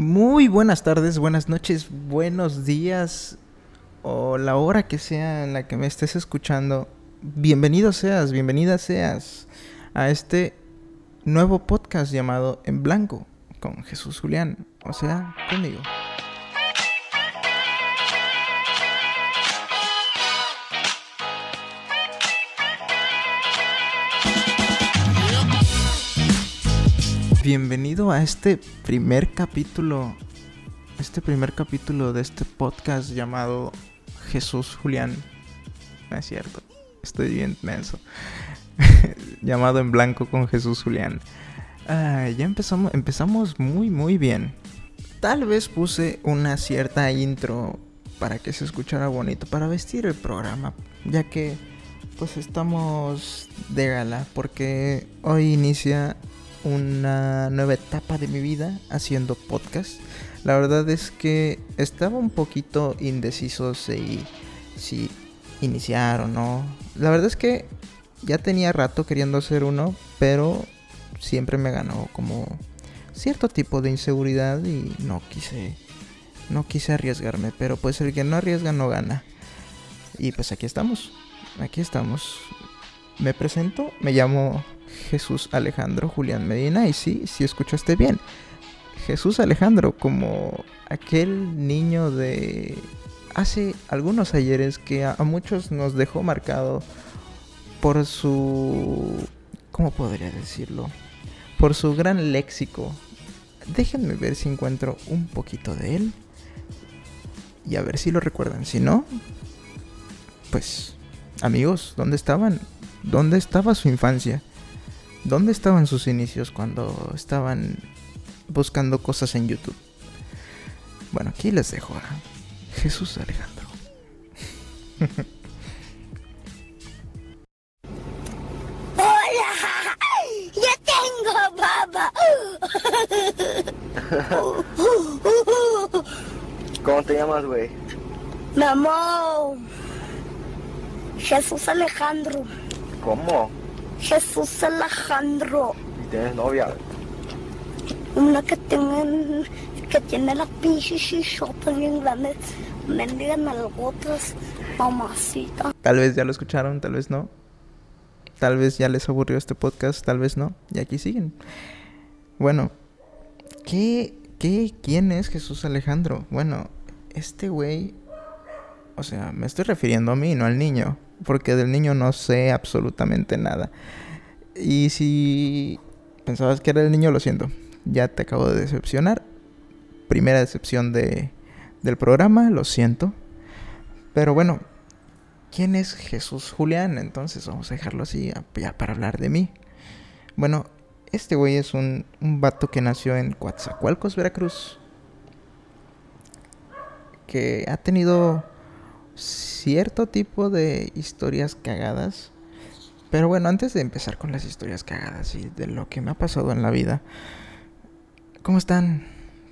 Muy buenas tardes, buenas noches, buenos días o la hora que sea en la que me estés escuchando. Bienvenido seas, bienvenida seas a este nuevo podcast llamado En Blanco con Jesús Julián, o sea, conmigo. Bienvenido a este primer capítulo, este primer capítulo de este podcast llamado Jesús Julián. No es cierto, estoy bien menso. llamado en blanco con Jesús Julián. Ah, ya empezamos, empezamos muy muy bien. Tal vez puse una cierta intro para que se escuchara bonito, para vestir el programa, ya que pues estamos de gala, porque hoy inicia una nueva etapa de mi vida haciendo podcast. La verdad es que estaba un poquito indeciso si, si iniciar o no. La verdad es que ya tenía rato queriendo hacer uno, pero siempre me ganó como cierto tipo de inseguridad y no quise no quise arriesgarme, pero pues el que no arriesga no gana. Y pues aquí estamos. Aquí estamos. Me presento, me llamo Jesús Alejandro Julián Medina. Y sí, sí escuchaste bien. Jesús Alejandro, como aquel niño de hace algunos ayeres que a, muchos nos dejó marcado por su... ¿Cómo podría decirlo? Por su gran léxico. Déjenme ver si encuentro un poquito de él. Y a ver si lo recuerdan. Si no, pues amigos, ¿dónde estaban? ¿Dónde estaba su infancia? ¿Dónde estaban sus inicios cuando estaban buscando cosas en YouTube? Bueno, aquí les dejo a Jesús Alejandro. ¡Hola! ¡Ya tengo baba! ¿Cómo te llamas, güey? Mi amor. Jesús Alejandro. ¿Cómo? Jesús Alejandro. ¿Y tienes novia? Una que tiene, que tiene la pinche chichota bien grande. Mendigan algotas, mamacita. Tal vez ya lo escucharon, tal vez no. Tal vez ya les aburrió este podcast, tal vez no. Y aquí siguen. Bueno, ¿qué, qué, quién es Jesús Alejandro? Bueno, este güey, o sea, me estoy refiriendo a mí, no al niño porque del niño no sé absolutamente nada. Y si pensabas que era el niño, lo siento, ya te acabo de decepcionar. Primera decepción de, del programa, lo siento. Pero bueno, ¿quién es Jesús Julián? Entonces vamos a dejarlo así ya para hablar de mí. Bueno, este güey es un, un vato que nació en Coatzacoalcos, Veracruz. Que ha tenido cierto tipo de historias cagadas. Pero bueno, antes de empezar con las historias cagadas y de lo que me ha pasado en la vida, ¿cómo están?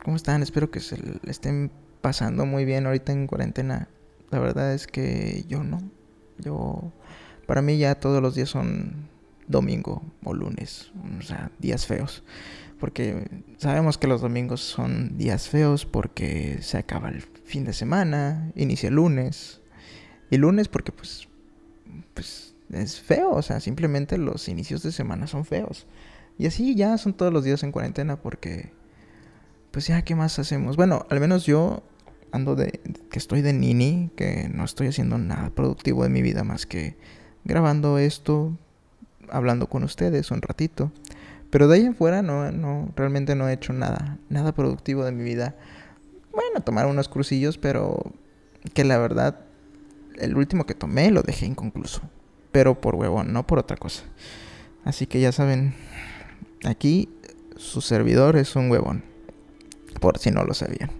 ¿Cómo están? Espero que se estén pasando muy bien ahorita en cuarentena. La verdad es que yo no. Yo, para mí ya todos los días son domingo o lunes, o sea, días feos. Porque sabemos que los domingos son días feos porque se acaba el fin de semana, inicia el lunes. Y lunes porque pues, pues es feo, o sea, simplemente los inicios de semana son feos. Y así ya son todos los días en cuarentena porque, pues ya, ¿qué más hacemos? Bueno, al menos yo ando de, que estoy de nini, que no estoy haciendo nada productivo de mi vida más que grabando esto, hablando con ustedes un ratito. Pero de ahí en fuera no, no, realmente no he hecho nada, nada productivo de mi vida. Bueno, tomar unos crucillos, pero que la verdad, el último que tomé lo dejé inconcluso. Pero por huevón, no por otra cosa. Así que ya saben, aquí su servidor es un huevón. Por si no lo sabían.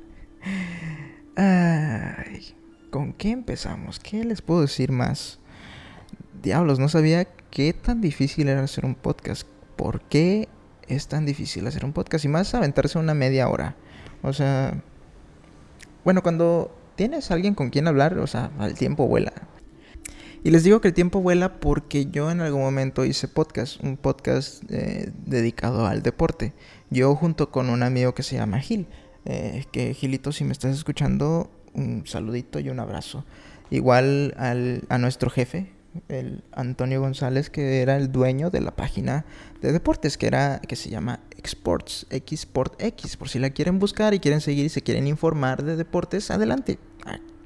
Ay, ¿con qué empezamos? ¿Qué les puedo decir más? Diablos, no sabía qué tan difícil era hacer un podcast por qué es tan difícil hacer un podcast y más aventarse una media hora. O sea, bueno, cuando tienes alguien con quien hablar, o sea, el tiempo vuela. Y les digo que el tiempo vuela porque yo en algún momento hice podcast, un podcast eh, dedicado al deporte. Yo junto con un amigo que se llama Gil. Eh, que Gilito, si me estás escuchando, un saludito y un abrazo. Igual al, a nuestro jefe, el Antonio González, que era el dueño de la página de deportes, que era, que se llama Exports, Xport X. Por si la quieren buscar y quieren seguir y se quieren informar de deportes, adelante.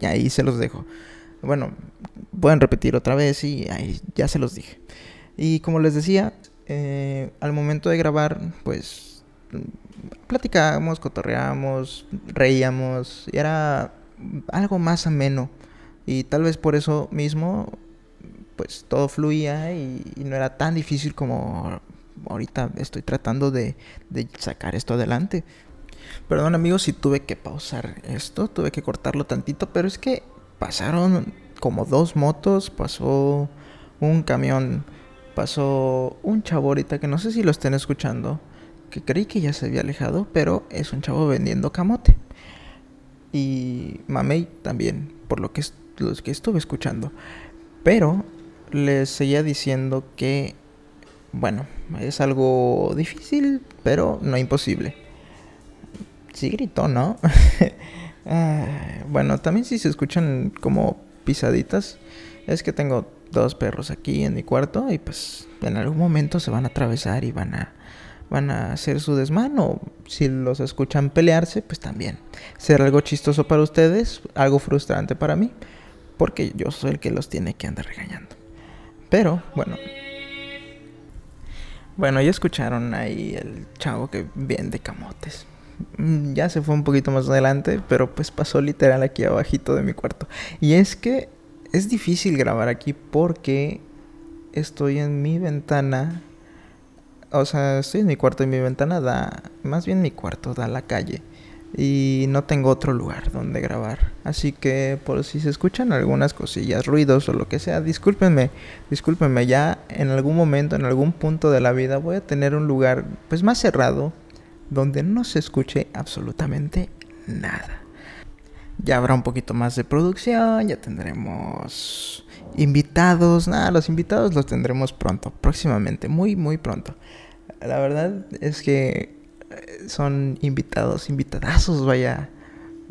Y ahí se los dejo. Bueno, pueden repetir otra vez y ahí ya se los dije. Y como les decía, eh, al momento de grabar, pues platicábamos, cotorreábamos, reíamos, y era algo más ameno. Y tal vez por eso mismo, pues todo fluía y, no era tan difícil como ahorita estoy tratando de, de sacar esto adelante. Perdón amigos si tuve que pausar esto, tuve que cortarlo tantito, pero es que pasaron como dos motos, pasó un camión, pasó un chavo ahorita que no sé si lo estén escuchando, que creí que ya se había alejado, pero es un chavo vendiendo camote. Y Mamey también, por lo que, los que estuve escuchando. Pero les seguía diciendo que, bueno, es algo difícil, pero no imposible. Sí gritó, ¿no? Ah, bueno, también si se escuchan como pisaditas, es que tengo dos perros aquí en mi cuarto y pues en algún momento se van a atravesar y van a van a hacer su desmán o si los escuchan pelearse, pues también. Será algo chistoso para ustedes, algo frustrante para mí, porque yo soy el que los tiene que andar regañando. Pero, bueno. Bueno, ya escucharon ahí el chavo que vende camotes. Mm, ya se fue un poquito más adelante, pero pues pasó literal aquí abajito de mi cuarto. Y es que es difícil grabar aquí porque estoy en mi ventana o sea, estoy en mi cuarto y mi ventana da, más bien mi cuarto da la calle. Y no tengo otro lugar donde grabar. Así que por si se escuchan algunas cosillas, ruidos o lo que sea, discúlpenme, discúlpenme. Ya en algún momento, en algún punto de la vida voy a tener un lugar pues más cerrado donde no se escuche absolutamente nada. Ya habrá un poquito más de producción, ya tendremos invitados. Nada, los invitados los tendremos pronto, próximamente, muy, muy pronto. La verdad es que son invitados, invitadazos, vaya.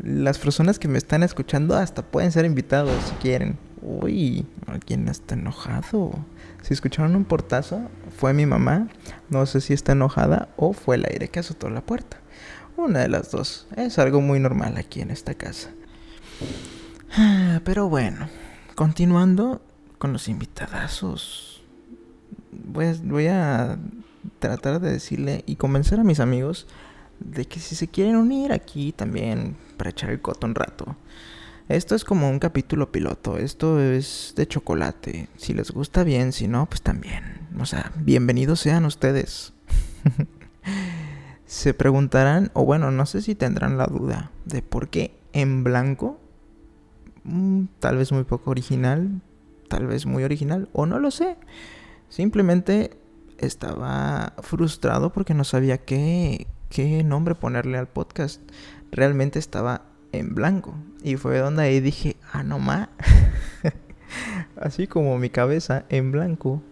Las personas que me están escuchando hasta pueden ser invitados si quieren. Uy, alguien está enojado. Si escucharon un portazo, fue mi mamá. No sé si está enojada o fue el aire que azotó la puerta. Una de las dos. Es algo muy normal aquí en esta casa. Ah, pero bueno, continuando con los invitadazos. Pues voy a tratar de decirle y convencer a mis amigos de que si se quieren unir aquí también para echar el coto un rato. Esto es como un capítulo piloto, esto es de chocolate. Si les gusta bien, si no, pues también. O sea, bienvenidos sean ustedes. se preguntarán, o bueno, no sé si tendrán la duda de por qué en blanco. Mm, tal vez muy poco original, tal vez muy original, o no lo sé. Simplemente estaba frustrado porque no sabía qué, nombre ponerle al podcast. Realmente estaba en blanco. Y fue donde ahí dije, ah, no ma. así como mi cabeza en blanco.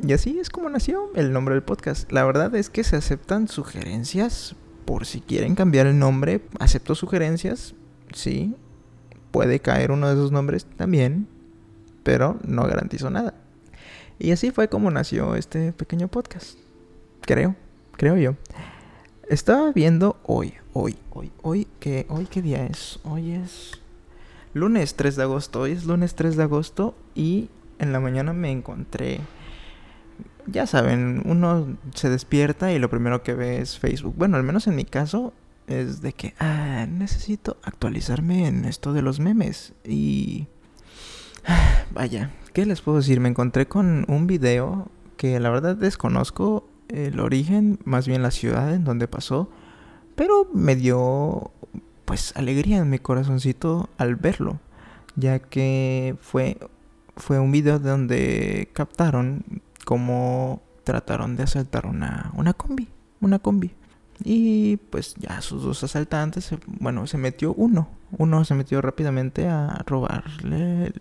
Y así es como nació el nombre del podcast. La verdad es que se aceptan sugerencias. Por si quieren cambiar el nombre, acepto sugerencias. Sí, puede caer uno de esos nombres también. Pero no garantizo nada. Y así fue como nació este pequeño podcast. Creo, creo yo. Estaba viendo hoy, hoy, hoy, hoy, que hoy qué día es? Hoy es lunes 3 de agosto. Hoy es lunes 3 de agosto y en la mañana me encontré ya saben, uno se despierta y lo primero que ve es Facebook. Bueno, al menos en mi caso es de que ah, necesito actualizarme en esto de los memes y vaya, ¿qué les puedo decir? Me encontré con un video que la verdad desconozco el origen, más bien la ciudad en donde pasó, pero me dio pues alegría en mi corazoncito al verlo, ya que fue fue un video donde captaron cómo trataron de asaltar una, una combi, una combi. Y pues ya sus dos asaltantes, bueno, se metió uno, uno se metió rápidamente a robarle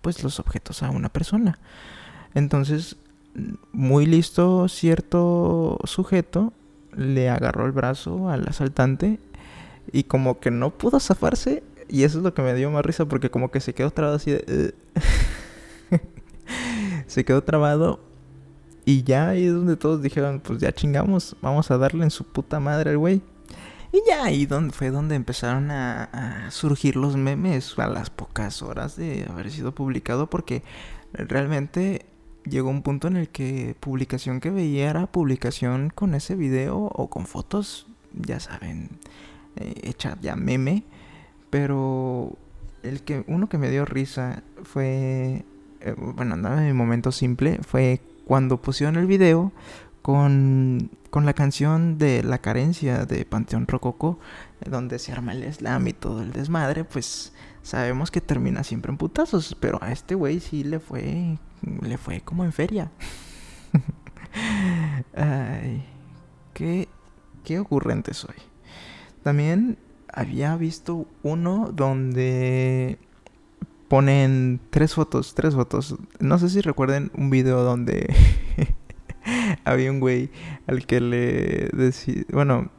pues los objetos a una persona. Entonces, muy listo cierto sujeto le agarró el brazo al asaltante y como que no pudo zafarse y eso es lo que me dio más risa porque como que se quedó trabado así de... se quedó trabado y ya ahí es donde todos dijeron, pues ya chingamos, vamos a darle en su puta madre al güey. Y ya ahí donde fue donde empezaron a, surgir los memes a las pocas horas de haber sido publicado porque realmente llegó un punto en el que publicación que veía era publicación con ese video o con fotos, ya saben, eh, hecha ya meme, pero el que uno que me dio risa fue eh, bueno, andaba en mi momento simple fue cuando pusieron el video con, con la canción de La carencia de Panteón Rococo, donde se arma el slam y todo el desmadre, pues sabemos que termina siempre en putazos, pero a este güey sí le fue le fue como en feria. Ay, qué qué ocurrente soy. También había visto uno donde ponen tres fotos, tres fotos. No sé si recuerden un video donde había un güey al que le decía, bueno,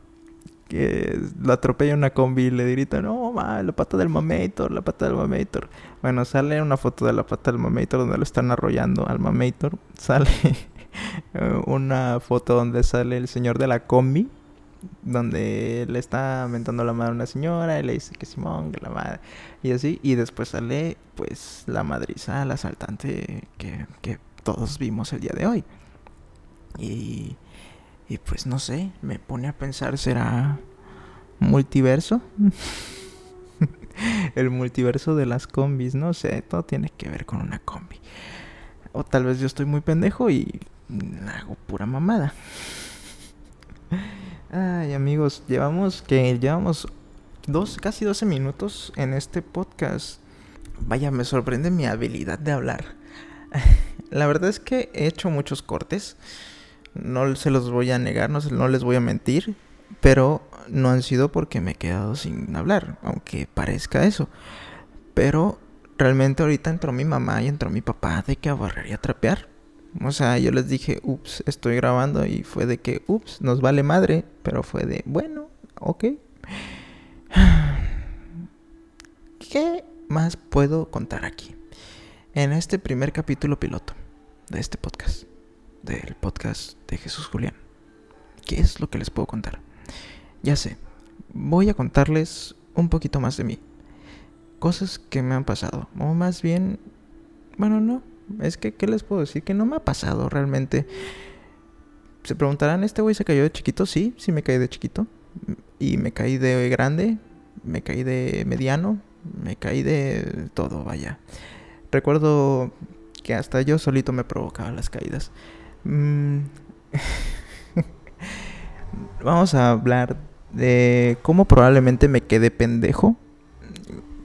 que lo atropella una combi y le grita, no, ma, la pata del mamator, la pata del mamator. Bueno, sale una foto de la pata del mamator donde lo están arrollando al mamator. Sale una foto donde sale el señor de la combi donde le está mentando la madre a una señora y le dice que Simón, que la madre, y así, y después sale pues la madriza, la asaltante que, que todos vimos el día de hoy. Y, y pues no sé, me pone a pensar, ¿será multiverso? el multiverso de las combis, no sé, todo tiene que ver con una combi. O tal vez yo estoy muy pendejo y hago pura mamada. Ay, amigos, llevamos que llevamos dos, casi 12 minutos en este podcast. Vaya, me sorprende mi habilidad de hablar. La verdad es que he hecho muchos cortes. No se los voy a negar, no, no les voy a mentir. Pero no han sido porque me he quedado sin hablar, aunque parezca eso. Pero realmente ahorita entró mi mamá y entró mi papá de que a y a trapear. O sea, yo les dije, ups, estoy grabando y fue de que, ups, nos vale madre, pero fue de, bueno, ok. ¿Qué más puedo contar aquí? En este primer capítulo piloto de este podcast, del podcast de Jesús Julián, ¿qué es lo que les puedo contar? Ya sé, voy a contarles un poquito más de mí. Cosas que me han pasado, o más bien, bueno, no, es que, ¿qué les puedo decir? Que no me ha pasado realmente. Se preguntarán, ¿este güey se cayó de chiquito? Sí, sí me caí de chiquito. Y me caí de grande, me caí de mediano, me caí de todo, vaya. Recuerdo que hasta yo solito me provocaba las caídas. Mm. Vamos a hablar de cómo probablemente me quedé pendejo.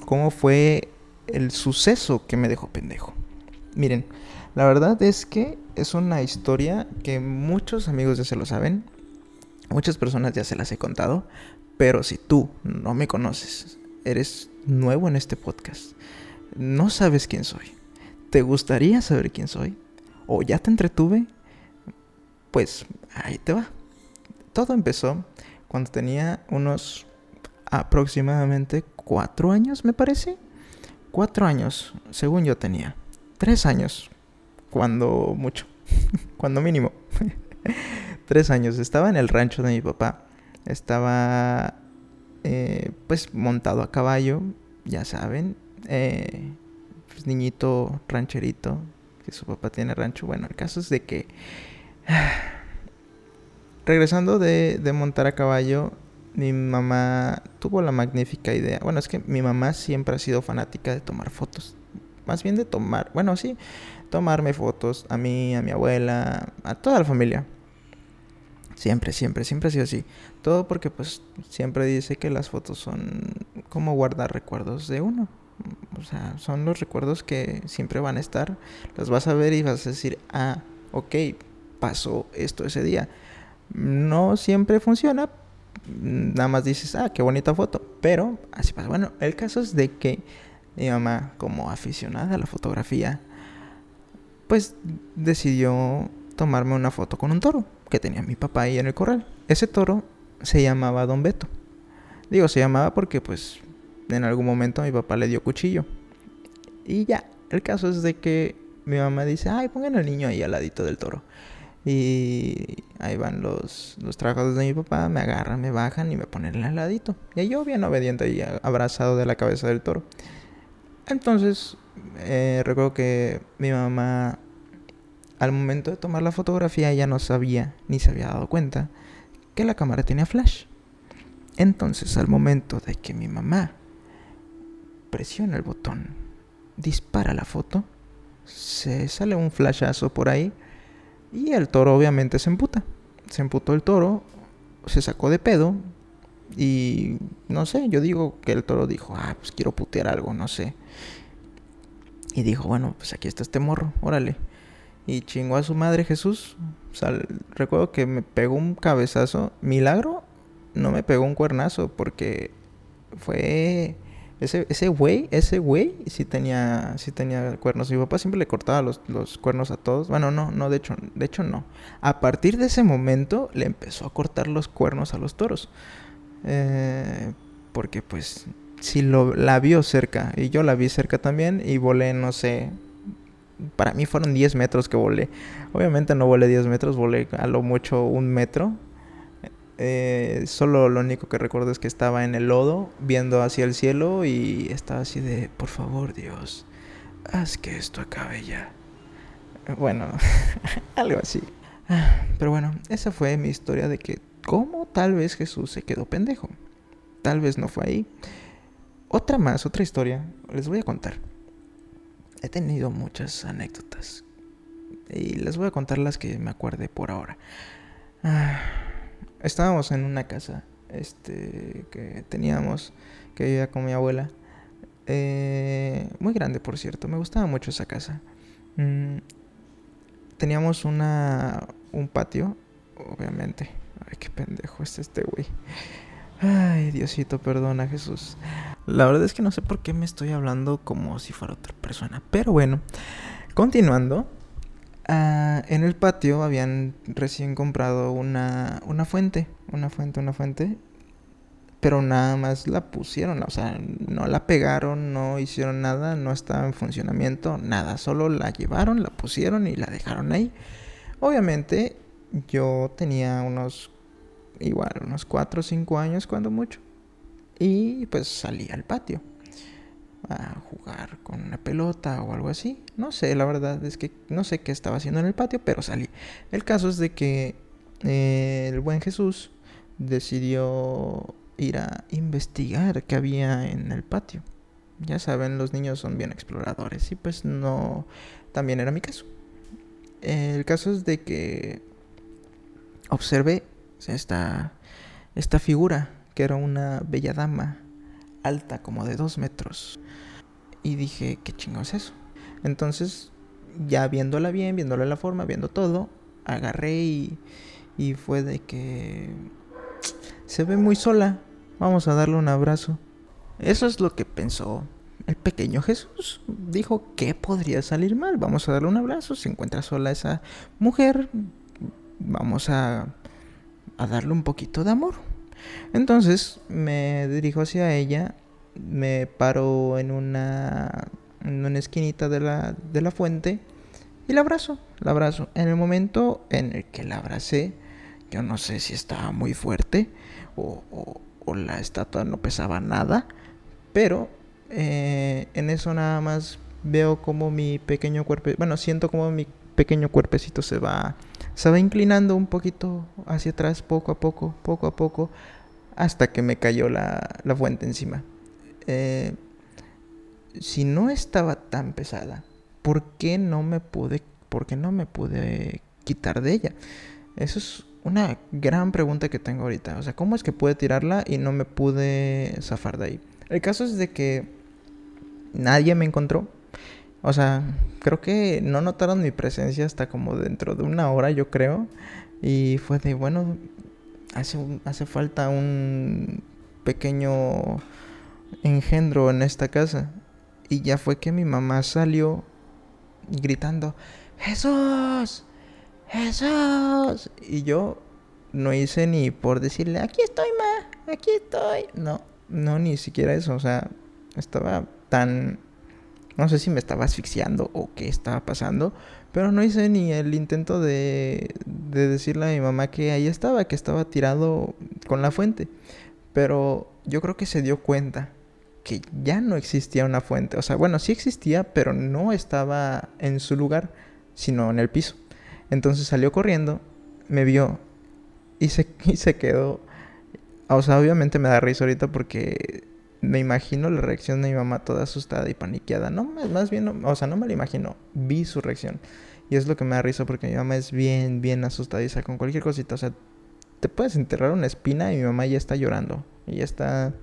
Cómo fue el suceso que me dejó pendejo. Miren, la verdad es que es una historia que muchos amigos ya se lo saben, muchas personas ya se las he contado, pero si tú no me conoces, eres nuevo en este podcast, no sabes quién soy, te gustaría saber quién soy, o ya te entretuve, pues ahí te va. Todo empezó cuando tenía unos aproximadamente cuatro años, me parece. Cuatro años, según yo tenía tres años, cuando mucho, cuando mínimo. tres años. Estaba en el rancho de mi papá. Estaba eh, pues montado a caballo, ya saben. Eh, pues, niñito rancherito, que su papá tiene rancho. Bueno, el caso es de que... regresando de, montar a caballo, mi mamá tuvo la magnífica idea. Bueno, es que mi mamá siempre ha sido fanática de tomar fotos más bien de tomar, bueno, sí, tomarme fotos a mí, a mi abuela, a toda la familia. Siempre, siempre, siempre ha sido así. Todo porque pues siempre dice que las fotos son como guardar recuerdos de uno. O sea, son los recuerdos que siempre van a estar. Las vas a ver y vas a decir, ah, ok, pasó esto ese día. No siempre funciona. Nada más dices, ah, qué bonita foto. Pero así pasa. Bueno, el caso es de que mi mamá, como aficionada a la fotografía, pues decidió tomarme una foto con un toro, que tenía mi papá ahí en el corral. Ese toro se llamaba Don Beto. Digo, se llamaba porque pues en algún momento mi papá le dio cuchillo. Y ya, el caso es de que mi mamá dice, ay, pongan al niño ahí al ladito del toro. Y ahí van los, los trabajadores de mi papá, me agarran, me bajan y me ponen al ladito. Y yo bien obediente ahí abrazado de la cabeza del toro. Entonces, eh, recuerdo que mi mamá, al momento de tomar la fotografía, ya no sabía, ni se había dado cuenta, que la cámara tenía flash. Entonces, al momento de que mi mamá presiona el botón, dispara la foto, se sale un flashazo por ahí y el toro obviamente se emputa. Se emputó el toro, se sacó de pedo. Y no sé, yo digo que el toro dijo, ah, pues quiero putear algo, no sé. Y dijo, bueno, pues aquí está este morro, órale. Y chingó a su madre Jesús. O sea, recuerdo que me pegó un cabezazo. Milagro, no me pegó un cuernazo porque fue ese, güey, ese güey sí tenía, sí tenía cuernos. Mi papá siempre le cortaba los, los, cuernos a todos. Bueno, no, no, de hecho, de hecho no. A partir de ese momento le empezó a cortar los cuernos a los toros. Eh, porque pues sí lo, la vio cerca. Y yo la vi cerca también. Y volé, no sé. Para mí fueron 10 metros que volé. Obviamente no volé 10 metros, volé a lo mucho un metro. Eh, solo lo único que recuerdo es que estaba en el lodo, viendo hacia el cielo y estaba así de, por favor Dios, haz que esto acabe ya. Bueno, algo así. Pero bueno, esa fue mi historia de que cómo tal vez Jesús se quedó pendejo. Tal vez no fue ahí. Otra más, otra historia, les voy a contar. He tenido muchas anécdotas. Y les voy a contar las que me acuerde por ahora. Ah estábamos en una casa este que teníamos que vivía con mi abuela. Eh, muy grande por cierto me gustaba mucho esa casa. Mm, teníamos una un patio obviamente. Ay qué pendejo es este güey. Ay diosito perdona Jesús. La verdad es que no sé por qué me estoy hablando como si fuera otra persona pero bueno continuando Ah, en el patio habían recién comprado una, una fuente, una fuente, una fuente, pero nada más la pusieron, o sea, no la pegaron, no hicieron nada, no estaba en funcionamiento, nada, solo la llevaron, la pusieron y la dejaron ahí. Obviamente yo tenía unos, igual, unos 4 o 5 años cuando mucho, y pues salí al patio a jugar con una pelota o algo así. No sé, la verdad es que no sé qué estaba haciendo en el patio, pero salí. El caso es de que eh, el buen Jesús decidió ir a investigar qué había en el patio. Ya saben, los niños son bien exploradores y pues no, también era mi caso. El caso es de que observé esta, esta figura que era una bella dama alta como de dos metros y dije, ¿qué chingo es eso? Entonces, ya viéndola bien, viéndola la forma, viendo todo, agarré y, y fue de que se ve muy sola. Vamos a darle un abrazo. Eso es lo que pensó el pequeño Jesús. Dijo, ¿qué podría salir mal? Vamos a darle un abrazo. Se encuentra sola esa mujer. Vamos a, a darle un poquito de amor. Entonces me dirijo hacia ella me paro en una, en una esquinita de la, de la fuente y la abrazo, la abrazo. En el momento en el que la abracé, yo no sé si estaba muy fuerte o, o, la estatua no pesaba nada, pero eh, en eso nada más veo como mi pequeño cuerpo, bueno, siento como mi pequeño cuerpecito se va, se va inclinando un poquito hacia atrás, poco a poco, poco a poco, hasta que me cayó la, la fuente encima. Eh, si no estaba tan pesada, ¿por qué no me pude, por qué no me pude quitar de ella? Eso es una gran pregunta que tengo ahorita. O sea, ¿cómo es que pude tirarla y no me pude zafar de ahí? El caso es de que nadie me encontró. O sea, creo que no notaron mi presencia hasta como dentro de una hora, yo creo. Y fue de, bueno, hace, hace falta un pequeño engendro en esta casa. Y ya fue que mi mamá salió gritando, Jesús, Jesús. Y yo no hice ni por decirle, aquí estoy, ma, aquí estoy. No, no, ni siquiera eso. O sea, estaba tan... No sé si me estaba asfixiando o qué estaba pasando, pero no hice ni el intento de, de decirle a mi mamá que ahí estaba, que estaba tirado con la fuente. Pero yo creo que se dio cuenta que ya no existía una fuente. O sea, bueno, sí existía, pero no estaba en su lugar, sino en el piso. Entonces salió corriendo, me vio y se, y se quedó. O sea, obviamente me da risa ahorita porque me imagino la reacción de mi mamá toda asustada y paniqueada. No, más bien, o sea, no me la imagino, vi su reacción. Y es lo que me da risa porque mi mamá es bien, bien asustadiza con cualquier cosita. O sea, te puedes enterrar una espina y mi mamá ya está llorando. Y ya está...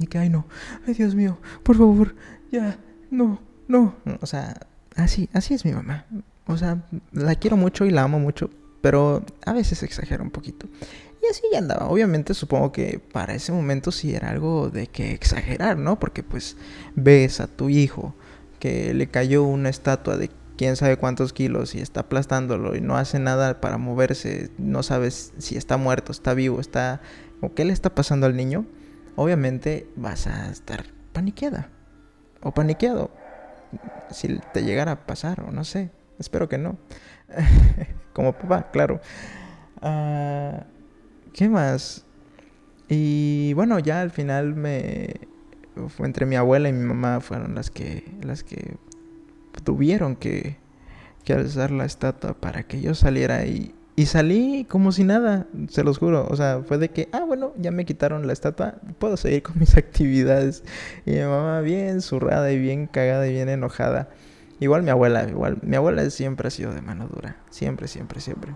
Y que, ay no, ay Dios mío, por favor, ya, no, no. O sea, así, así es mi mamá. O sea, la quiero mucho y la amo mucho, pero a veces exagera un poquito. Y así ya andaba. Obviamente supongo que para ese momento sí era algo de que exagerar, ¿no? Porque pues ves a tu hijo que le cayó una estatua de quién sabe cuántos kilos y está aplastándolo y no hace nada para moverse, no sabes si está muerto, está vivo, está... o qué le está pasando al niño, obviamente vas a estar paniqueada o paniqueado si te llegara a pasar o no sé, espero que no. Como papá, claro. Ah... ¿Qué más? Y bueno, ya al final me entre mi abuela y mi mamá fueron las que las que tuvieron que, que alzar la estatua para que yo saliera y, y salí como si nada, se los juro. O sea, fue de que, ah, bueno, ya me quitaron la estatua, puedo seguir con mis actividades. Y mi mamá bien zurrada y bien cagada y bien enojada. Igual mi abuela, igual. Mi abuela siempre ha sido de mano dura. Siempre, siempre, siempre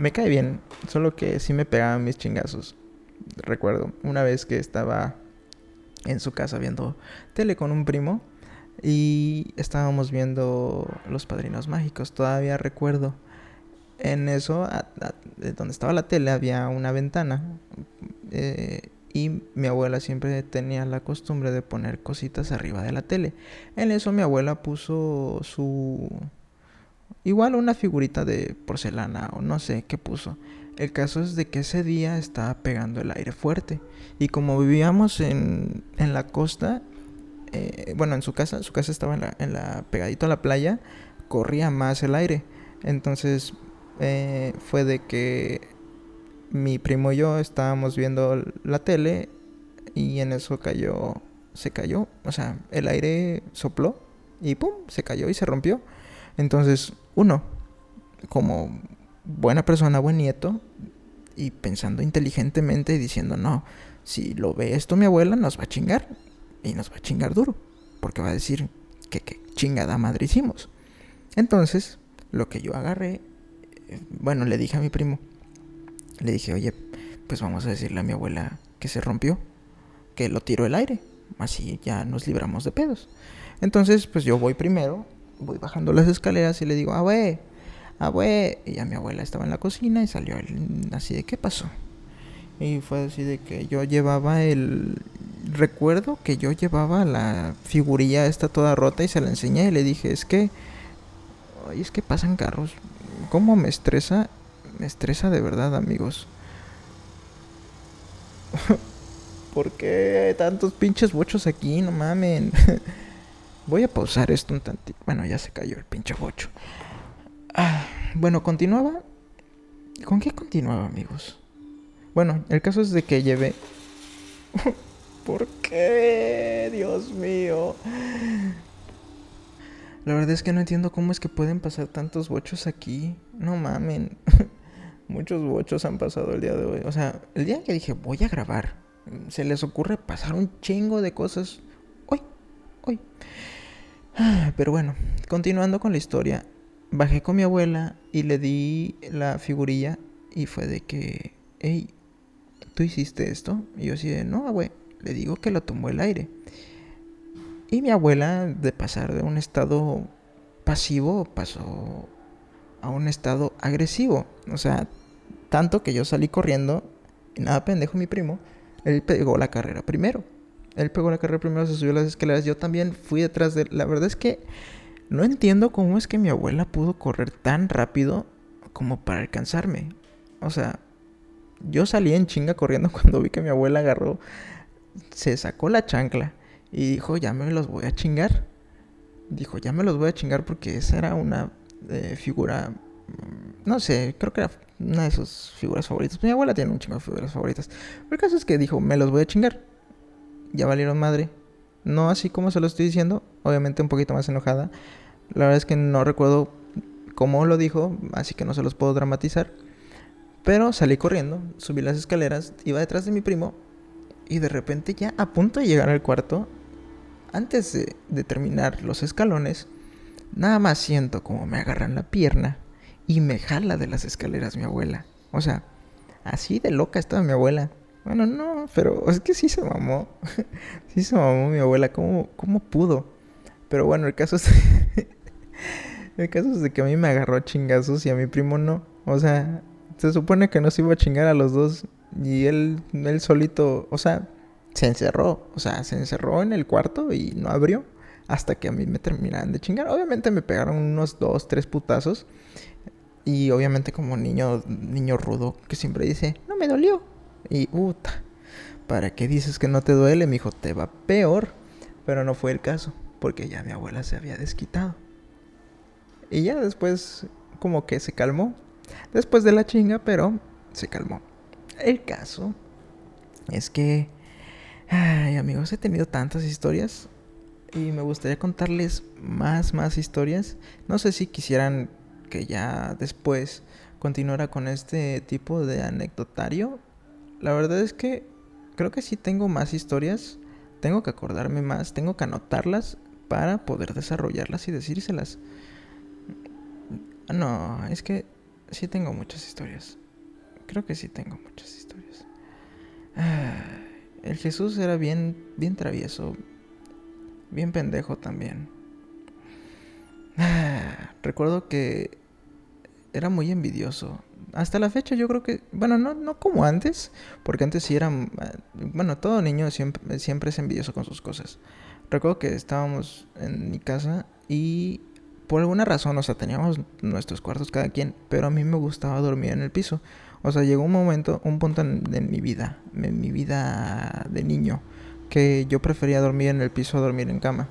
me cae bien, solo que sí me pegaban mis chingazos. Recuerdo una vez que estaba en su casa viendo tele con un primo y estábamos viendo Los Padrinos Mágicos, todavía recuerdo. En eso, donde estaba la tele, había una ventana eh, y mi abuela siempre tenía la costumbre de poner cositas arriba de la tele. En eso mi abuela puso su Igual una figurita de porcelana o no sé qué puso. El caso es de que ese día estaba pegando el aire fuerte. Y como vivíamos en, en la costa, eh, bueno, en su casa, su casa estaba en la, en la, pegadito a la playa, corría más el aire. Entonces eh, fue de que mi primo y yo estábamos viendo la tele y en eso cayó, se cayó, o sea, el aire sopló y pum, se cayó y se rompió. Entonces, uno, como buena persona, buen nieto, y pensando inteligentemente y diciendo, no, si lo ve esto mi abuela, nos va a chingar. Y nos va a chingar duro. Porque va a decir que, qué chingada madre hicimos. Entonces, lo que yo agarré, eh, bueno, le dije a mi primo, le dije, oye, pues vamos a decirle a mi abuela que se rompió, que lo tiró el aire. Así ya nos libramos de pedos. Entonces, pues yo voy primero voy bajando las escaleras y le digo, abue, abue. Y ya mi abuela estaba en la cocina y salió así de, ¿qué pasó? Y fue así de que yo llevaba el... Recuerdo que yo llevaba la figurilla esta toda rota y se la enseñé y le dije, es que... Ay, es que pasan carros. ¿Cómo me estresa? Me estresa de verdad, amigos. ¿Por qué tantos pinches bochos aquí? No mamen. Voy a pausar esto un tantito. Bueno, ya se cayó el pinche bocho. Ah, bueno, continuaba. ¿Con qué continuaba, amigos? Bueno, el caso es de que llevé. ¿Por qué? Dios mío. La verdad es que no entiendo cómo es que pueden pasar tantos bochos aquí. No mamen. Muchos bochos han pasado el día de hoy. O sea, el día que dije voy a grabar, se les ocurre pasar un chingo de cosas hoy. Pero bueno, continuando con la historia, bajé con mi abuela y le di la figurilla y fue de que, hey, ¿tú hiciste esto? Y yo así de, no, abue, le digo que lo tomó el aire. Y mi abuela, de pasar de un estado pasivo, pasó a un estado agresivo. O sea, tanto que yo salí corriendo y nada pendejo mi primo, él pegó la carrera primero. Él pegó la carrera primero, se subió las escaleras. Yo también fui detrás de él. La verdad es que no entiendo cómo es que mi abuela pudo correr tan rápido como para alcanzarme. O sea, yo salí en chinga corriendo cuando vi que mi abuela agarró, se sacó la chancla y dijo, ya me los voy a chingar. Dijo, ya me los voy a chingar porque esa era una eh, figura, mm, no sé, creo que era una de sus figuras favoritas. Mi abuela tiene un chingo de figuras favoritas. Pero el caso es que dijo, me los voy a chingar. Ya valieron madre. No así como se lo estoy diciendo, obviamente un poquito más enojada. La verdad es que no recuerdo cómo lo dijo, así que no se los puedo dramatizar. Pero salí corriendo, subí las escaleras, iba detrás de mi primo y de repente ya a punto de llegar al cuarto, antes de, terminar los escalones, nada más siento como me agarran la pierna y me jala de las escaleras mi abuela. O sea, así de loca estaba mi abuela. Bueno, no, pero es que sí se mamó. sí se mamó mi abuela. ¿Cómo, cómo pudo? Pero bueno, el caso es... el caso es de que a mí me agarró chingazos y a mi primo no. O sea, se supone que no se iba a chingar a los dos. Y él, él solito, o sea, se encerró. O sea, se encerró en el cuarto y no abrió. Hasta que a mí me terminaran de chingar. Obviamente me pegaron unos dos, tres putazos. Y obviamente como niño, niño rudo que siempre dice, no me dolió. Y puta, ¿para qué dices que no te duele? Mi hijo, te va peor. Pero no fue el caso, porque ya mi abuela se había desquitado. Y ya después como que se calmó. Después de la chinga, pero se calmó. El caso es que... Ay amigos, he tenido tantas historias y me gustaría contarles más, más historias. No sé si quisieran que ya después continuara con este tipo de anecdotario la verdad es que creo que sí tengo más historias. Tengo que acordarme más, tengo que anotarlas para poder desarrollarlas y decírselas. No, es que sí tengo muchas historias. Creo que sí tengo muchas historias. Ah, el Jesús era bien, bien travieso, bien pendejo también. Ah, recuerdo que era muy envidioso hasta la fecha yo creo que, bueno, no, no como antes, porque antes sí era, bueno, todo niño siempre, siempre es envidioso con sus cosas. Recuerdo que estábamos en mi casa y por alguna razón, o sea, teníamos nuestros cuartos cada quien, pero a mí me gustaba dormir en el piso. O sea, llegó un momento, un punto en, en mi vida, en mi vida de niño, que yo prefería dormir en el piso a dormir en cama.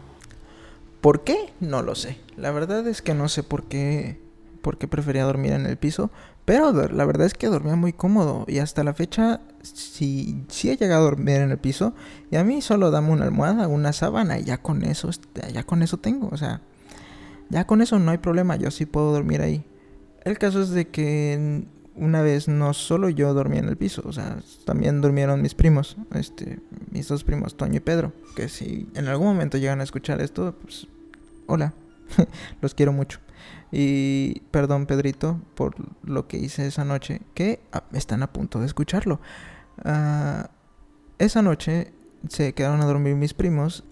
¿Por qué? No lo sé. La verdad es que no sé por qué, por qué prefería dormir en el piso, pero la verdad es que dormía muy cómodo y hasta la fecha sí, sí he llegado a dormir en el piso y a mí solo dame una almohada, una sábana y ya con eso, este, ya con eso tengo, o sea, ya con eso no hay problema, yo sí puedo dormir ahí. El caso es de que una vez no solo yo dormí en el piso, o sea, también durmieron mis primos, este, mis dos primos, Toño y Pedro, que si en algún momento llegan a escuchar esto, pues hola, los quiero mucho. Y perdón, Pedrito, por lo que hice esa noche, que ah, están a punto de escucharlo. Ah, esa noche se quedaron a dormir mis primos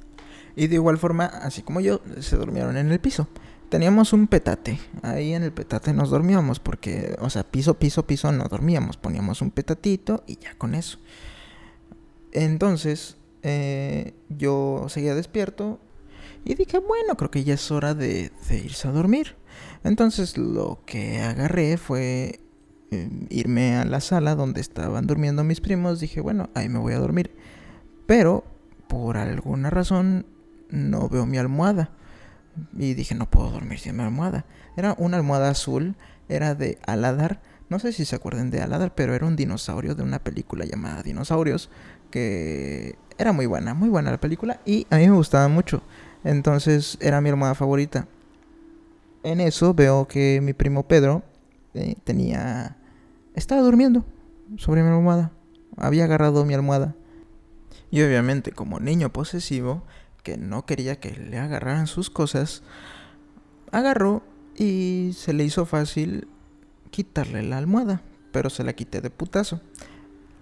y de igual forma, así como yo, se durmieron en el piso. Teníamos un petate, ahí en el petate nos dormíamos porque, o sea, piso, piso, piso no dormíamos, poníamos un petatito y ya con eso. Entonces, eh, yo seguía despierto y dije, bueno, creo que ya es hora de irse a dormir. Entonces lo que agarré fue em, irme a la sala donde estaban durmiendo mis primos. Dije, bueno, ahí me voy a dormir. Pero por alguna razón no veo mi almohada. Y dije, no puedo dormir sin mi almohada. Era una almohada azul, era de Aladar. No sé si se acuerdan de Aladar, pero era un dinosaurio de una película llamada Dinosaurios. Que era muy buena, muy buena la película. Y a mí me gustaba mucho. Entonces era mi almohada favorita en eso veo que mi primo Pedro eh, tenía... Estaba durmiendo sobre mi almohada. Había agarrado mi almohada. Y obviamente como niño posesivo, que no quería que le agarraran sus cosas, agarró y se le hizo fácil quitarle la almohada. Pero se la quité de putazo.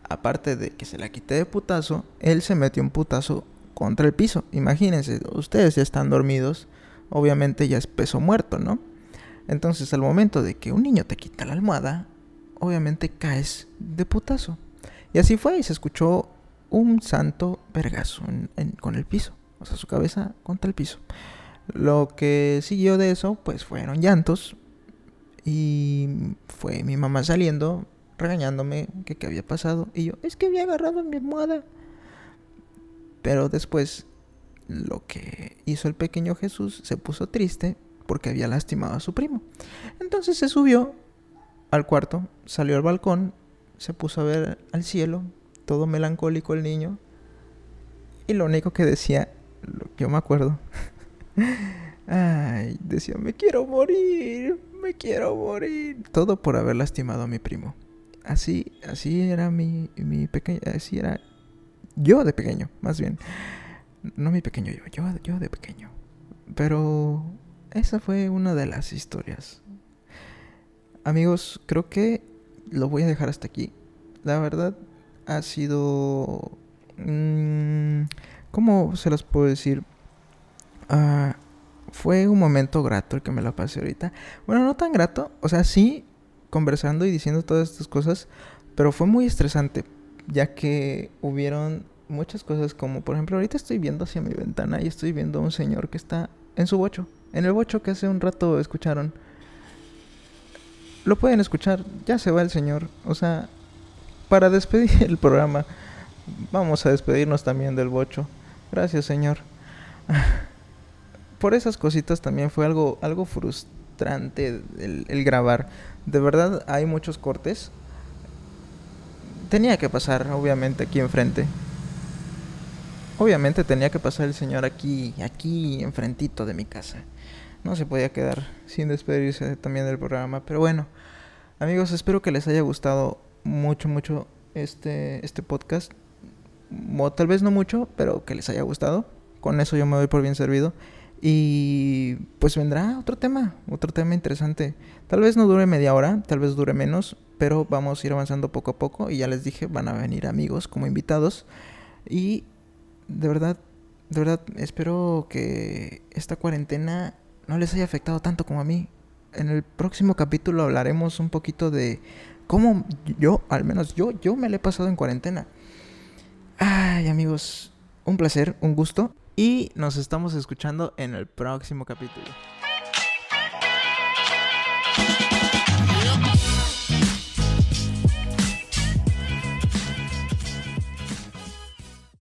Aparte de que se la quité de putazo, él se metió un putazo contra el piso. Imagínense, ustedes ya están dormidos obviamente ya es peso muerto, ¿no? Entonces al momento de que un niño te quita la almohada, obviamente caes de putazo. Y así fue y se escuchó un santo vergazo con el piso, o sea, su cabeza contra el piso. Lo que siguió de eso, pues fueron llantos Y fue mi mamá saliendo, regañándome que qué había pasado. Y yo, es que había agarrado mi almohada. Pero después, lo que hizo el pequeño Jesús se puso triste porque había lastimado a su primo. Entonces se subió al cuarto, salió al balcón, se puso a ver al cielo, todo melancólico el niño. Y lo único que decía, yo me acuerdo, ay, decía, me quiero morir, me quiero morir. Todo por haber lastimado a mi primo. Así, así era mi, mi así era yo de pequeño, más bien. No mi pequeño yo, yo, yo de pequeño. Pero esa fue una de las historias. Amigos, creo que lo voy a dejar hasta aquí. La verdad ha sido... Mmm, ¿Cómo se los puedo decir? Ah, fue un momento grato el que me la pasé ahorita. Bueno, no tan grato. O sea, sí, conversando y diciendo todas estas cosas. Pero fue muy estresante. Ya que hubieron muchas cosas como, por ejemplo, ahorita estoy viendo hacia mi ventana y estoy viendo a un señor que está en su bocho. En el bocho que hace un rato escucharon. Lo pueden escuchar. Ya se va el señor. O sea, para despedir el programa, vamos a despedirnos también del bocho. Gracias, Señor. Por esas cositas también fue algo, algo frustrante el, grabar. De verdad hay muchos cortes. Tenía que pasar, obviamente, aquí enfrente. Obviamente tenía que pasar el señor aquí, aquí enfrentito de mi casa. No se podía quedar sin despedirse también del programa. Pero bueno, amigos, espero que les haya gustado mucho, mucho este, este podcast o tal vez no mucho, pero que les haya gustado. Con eso yo me doy por bien servido. Y pues vendrá otro tema, otro tema interesante. Tal vez no dure media hora, tal vez dure menos, pero vamos a ir avanzando poco a poco. Y ya les dije, van a venir amigos como invitados. Y de verdad, de verdad, espero que esta cuarentena no les haya afectado tanto como a mí. En el próximo capítulo hablaremos un poquito de cómo yo, al menos yo, yo me le he pasado en cuarentena. Ay, amigos, un placer, un gusto. Y nos estamos escuchando en el próximo capítulo.